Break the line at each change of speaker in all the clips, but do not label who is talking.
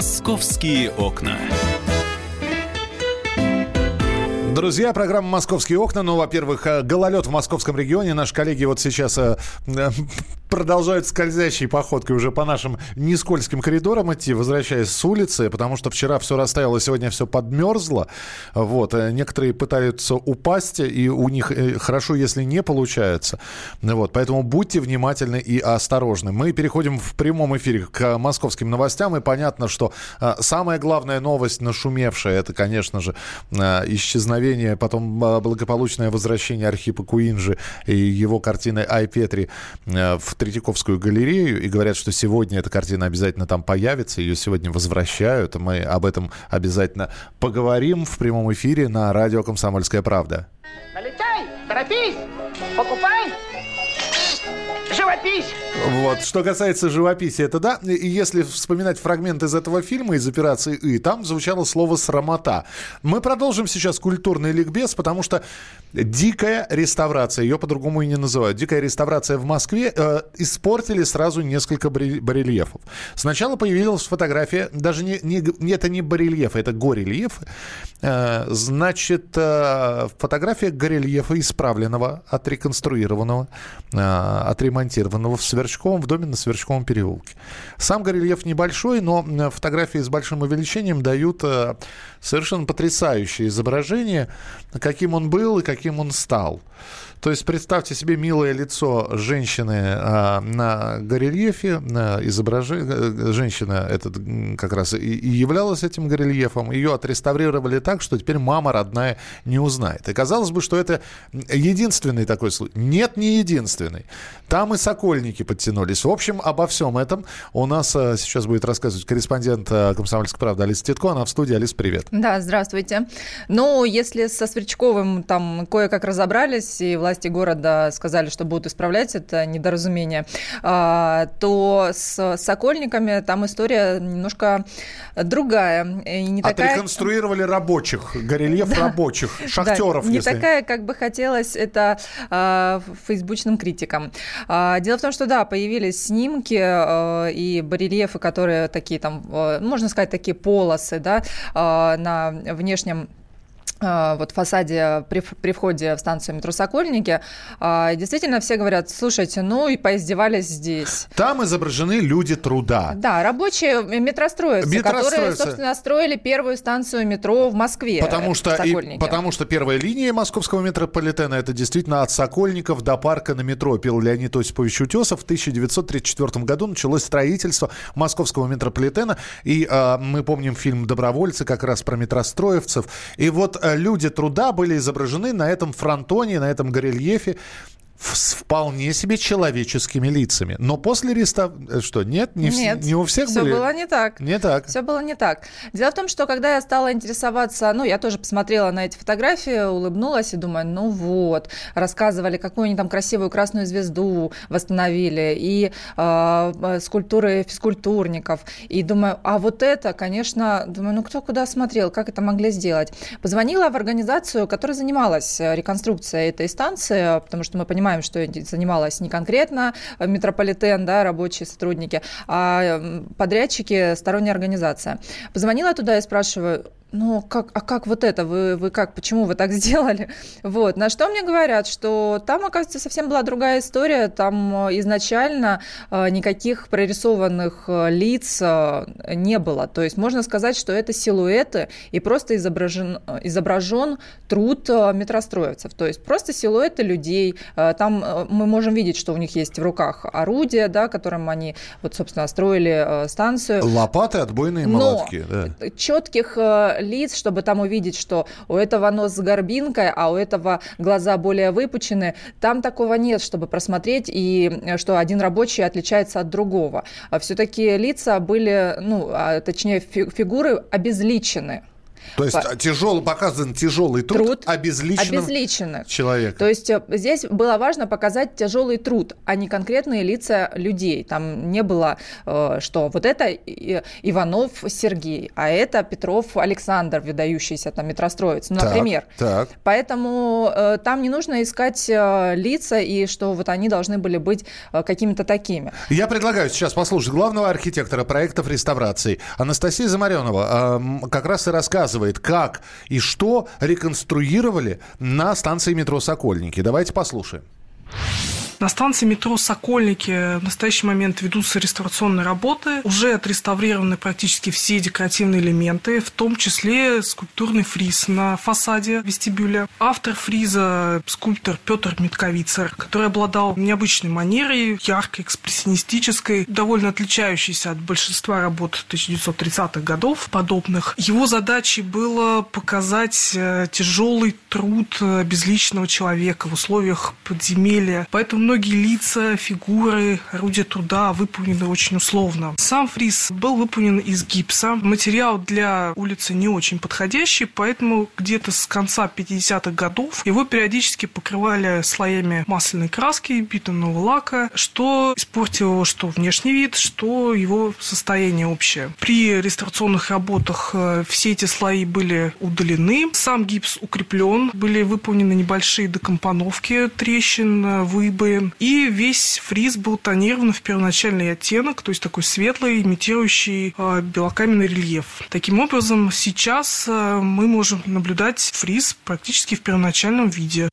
Московские окна.
Друзья, программа «Московские окна». Ну, во-первых, э, гололед в московском регионе. Наши коллеги вот сейчас э, э, продолжают скользящей походкой уже по нашим нескользким коридорам идти, возвращаясь с улицы, потому что вчера все растаяло, сегодня все подмерзло. Вот. Некоторые пытаются упасть, и у них хорошо, если не получается. Вот. Поэтому будьте внимательны и осторожны. Мы переходим в прямом эфире к московским новостям, и понятно, что самая главная новость, нашумевшая, это, конечно же, исчезновение потом благополучное возвращение Архипа Куинджи и его картины «Ай Петри» э, в Третьяковскую галерею. И говорят, что сегодня эта картина обязательно там появится. Ее сегодня возвращают. Мы об этом обязательно поговорим в прямом эфире на радио «Комсомольская правда».
Налетай, торопись, живопись.
Вот. Что касается живописи, это да. И если вспоминать фрагмент из этого фильма, из операции «И», там звучало слово «срамота». Мы продолжим сейчас культурный ликбез, потому что дикая реставрация, ее по-другому и не называют, дикая реставрация в Москве э, испортили сразу несколько барельефов. Сначала появилась фотография, даже не, не, это не барельефы, это горельефы. Э, значит, э, фотография горельефа исправленного, отреконструированного, э, отремонтированного в Сверчковом, в доме на Сверчковом переулке. Сам горельеф небольшой, но фотографии с большим увеличением дают э, совершенно потрясающее изображение, каким он был и каким он стал. То есть представьте себе милое лицо женщины а, на горельефе, на изображение. Э, женщина этот как раз и, и являлась этим горельефом. Ее отреставрировали так, что теперь мама родная не узнает. И казалось бы, что это единственный такой случай. Нет, не единственный. Там и сокольники подтянулись. В общем, обо всем этом у нас а, сейчас будет рассказывать корреспондент а, «Комсомольской правды» Алиса Титко. Она в студии. Алиса, привет.
Да, здравствуйте. Ну, если со Сверчковым там кое-как разобрались, и власти города сказали, что будут исправлять это недоразумение, а, то с Сокольниками там история немножко другая.
И не такая... Отреконструировали рабочих, горельеф да. рабочих, шахтеров. Да,
не если... такая, как бы хотелось это э, фейсбучным критикам. Дело в том, что да, появились снимки э, и барельефы, которые такие там, э, можно сказать, такие полосы, да, э, на внешнем а, вот фасаде при, при входе в станцию метро Сокольники, а, действительно все говорят, слушайте, ну и поиздевались здесь.
Там изображены люди труда.
Да, рабочие метростроицы, метростроицы. которые, собственно, строили первую станцию метро в Москве.
Потому что, и, потому что первая линия московского метрополитена это действительно от Сокольников до парка на метро. Пил Леонид Осипович Утесов. В 1934 году началось строительство московского метрополитена. И э, мы помним фильм «Добровольцы» как раз про метростроевцев. И вот э, люди труда были изображены на этом фронтоне, на этом горельефе с вполне себе человеческими лицами. Но после реставрации... Э, что, нет? Не,
нет,
в... не у всех
все
были?
было не так.
Не так.
Все было не так. Дело в том, что когда я стала интересоваться... Ну, я тоже посмотрела на эти фотографии, улыбнулась и думаю, ну вот, рассказывали, какую они там красивую красную звезду восстановили, и э, скульптуры физкультурников. И думаю, а вот это, конечно... Думаю, ну кто куда смотрел, как это могли сделать? Позвонила в организацию, которая занималась реконструкцией этой станции, потому что мы понимаем, понимаем, что занималась не конкретно метрополитен, да, рабочие сотрудники, а подрядчики, сторонняя организация. Позвонила туда и спрашиваю, ну, как, а как вот это? Вы, вы как, почему вы так сделали? Вот, на что мне говорят, что там, оказывается, совсем была другая история. Там э, изначально э, никаких прорисованных э, лиц не было. То есть можно сказать, что это силуэты и просто изображен, изображен труд метростроевцев. То есть просто силуэты людей. Там мы можем видеть, что у них есть в руках орудия, да, которым они, вот, собственно, строили станцию.
Лопаты, отбойные молотки.
Но да. четких лиц, чтобы там увидеть, что у этого нос с горбинкой, а у этого глаза более выпучены. Там такого нет, чтобы просмотреть, и э, что один рабочий отличается от другого. А Все-таки лица были, ну, а, точнее, фигуры обезличены.
То есть По... тяжелый, показан тяжелый труд, труд
обезличенных
человека.
То есть э, здесь было важно показать тяжелый труд, а не конкретные лица людей. Там не было, э, что вот это Иванов Сергей, а это Петров Александр, выдающийся там метростроец, ну, например.
Так.
Поэтому э, там не нужно искать лица и что вот они должны были быть какими-то такими.
Я предлагаю сейчас послушать главного архитектора проектов реставрации Анастасия Замаренова как раз и рассказывает, как и что реконструировали на станции метро «Сокольники». Давайте послушаем.
На станции метро «Сокольники» в настоящий момент ведутся реставрационные работы. Уже отреставрированы практически все декоративные элементы, в том числе скульптурный фриз на фасаде вестибюля. Автор фриза – скульптор Петр Митковицер, который обладал необычной манерой, яркой, экспрессионистической, довольно отличающейся от большинства работ 1930-х годов подобных. Его задачей было показать э, тяжелый труд э, безличного человека в условиях подземелья. Поэтому многие лица, фигуры, орудия труда выполнены очень условно. Сам фриз был выполнен из гипса. Материал для улицы не очень подходящий, поэтому где-то с конца 50-х годов его периодически покрывали слоями масляной краски, битумного лака, что испортило что внешний вид, что его состояние общее. При реставрационных работах э, все эти слои были удалены, сам гипс укреплен, были выполнены небольшие декомпоновки трещин, э, выбоин, и весь фриз был тонирован в первоначальный оттенок, то есть такой светлый, имитирующий э, белокаменный рельеф. Таким образом, сейчас э, мы можем наблюдать фриз практически в первоначальном виде.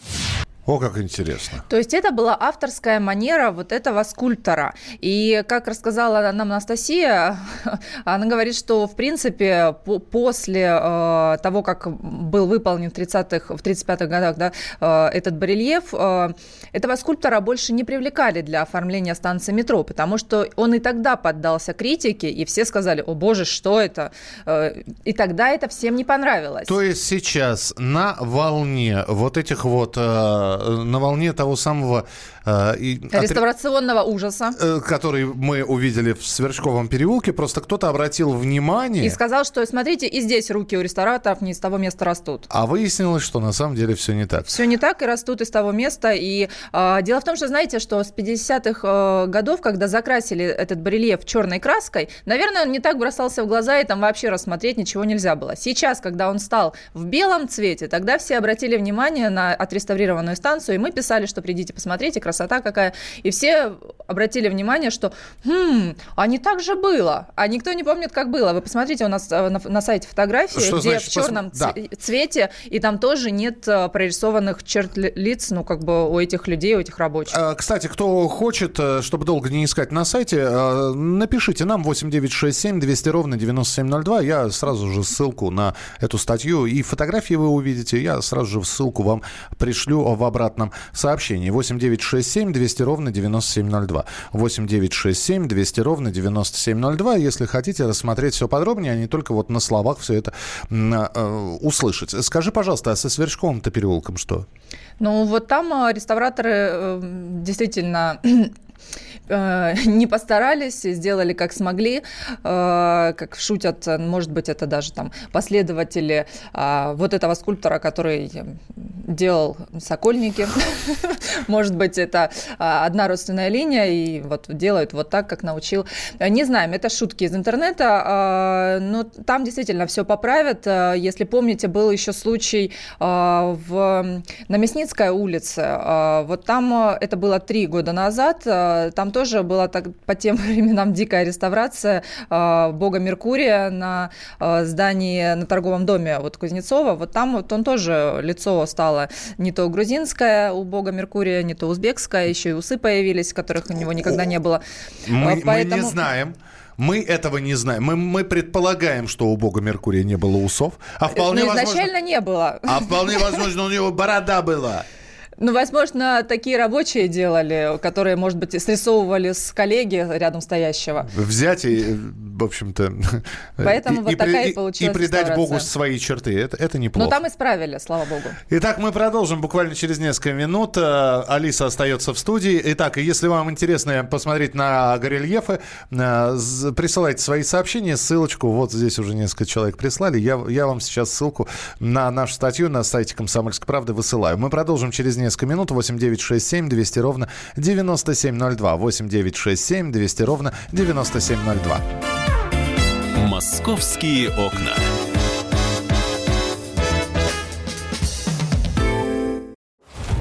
О, как интересно.
То есть это была авторская манера вот этого скульптора. И, как рассказала нам Анастасия, она говорит, что, в принципе, после э, того, как был выполнен в 30-х, в 35-х годах да, э, этот барельеф, э, этого скульптора больше не привлекали для оформления станции метро, потому что он и тогда поддался критике, и все сказали, о боже, что это? Э, и тогда это всем не понравилось.
То есть сейчас на волне вот этих вот э, Э, на волне того самого...
Э, Реставрационного отри... ужаса.
Э, который мы увидели в Сверчковом переулке. Просто кто-то обратил внимание...
И сказал, что, смотрите, и здесь руки у рестораторов не из того места растут.
А выяснилось, что на самом деле все не так.
Все не так, и растут из того места. И э, дело в том, что, знаете, что с 50-х э, годов, когда закрасили этот барельеф черной краской, наверное, он не так бросался в глаза, и там вообще рассмотреть ничего нельзя было. Сейчас, когда он стал в белом цвете, тогда все обратили внимание на отреставрированную станцию станцию, и мы писали, что придите, посмотрите, красота какая. И все обратили внимание, что хм, а не так же было. А никто не помнит, как было. Вы посмотрите, у нас э, на, на сайте фотографии, что где значит, в черном пос... да. цвете, и там тоже нет э, прорисованных черт лиц, ну, как бы у этих людей, у этих рабочих.
А, кстати, кто хочет, э, чтобы долго не искать на сайте, напишите нам 8967 200 ровно 9702. Я сразу же ссылку на эту статью и фотографии вы увидите. Я сразу же ссылку вам пришлю в обратном сообщении. 8967 200 ровно 9702. 8967 200 ровно 9702. Если хотите рассмотреть все подробнее, а не только вот на словах все это э, услышать. Скажи, пожалуйста, а со Сверчковым-то переулком что?
Ну, вот там э, реставраторы э, действительно Э, не постарались, сделали как смогли, э, как шутят, может быть, это даже там последователи э, вот этого скульптора, который делал Сокольники. Может быть, это одна родственная линия, и вот делают вот так, как научил. Не знаем, это шутки из интернета, но там действительно все поправят. Если помните, был еще случай в, на Мясницкой улице. Вот там, это было три года назад, там тоже была так, по тем временам дикая реставрация э, бога Меркурия на э, здании на торговом доме вот Кузнецова. Вот там вот он тоже лицо стало не то грузинское у бога Меркурия, не то узбекское, еще и усы появились, которых у него никогда не было.
Мы, Поэтому... мы не знаем. Мы этого не знаем. Мы, мы предполагаем, что у бога Меркурия не было усов. А вполне
Но изначально возможно, не было.
А вполне возможно, у него борода была.
Ну, возможно, такие рабочие делали, которые, может быть, срисовывали с коллеги рядом стоящего.
Взять и в общем-то...
Поэтому вот такая и получилась
И придать Богу свои черты. Это, это неплохо.
Но там исправили, слава Богу.
Итак, мы продолжим буквально через несколько минут. Э, Алиса остается в студии. Итак, если вам интересно посмотреть на горельефы, э, присылайте свои сообщения, ссылочку. Вот здесь уже несколько человек прислали. Я, я вам сейчас ссылку на нашу статью на сайте «Комсомольской правды» высылаю. Мы продолжим через несколько минут. 8967 200 ровно 9702. 8967 200 ровно 9702.
«Московские окна».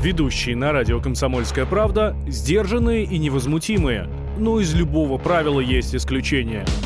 Ведущие на радио «Комсомольская правда» сдержанные и невозмутимые. Но из любого правила есть исключение –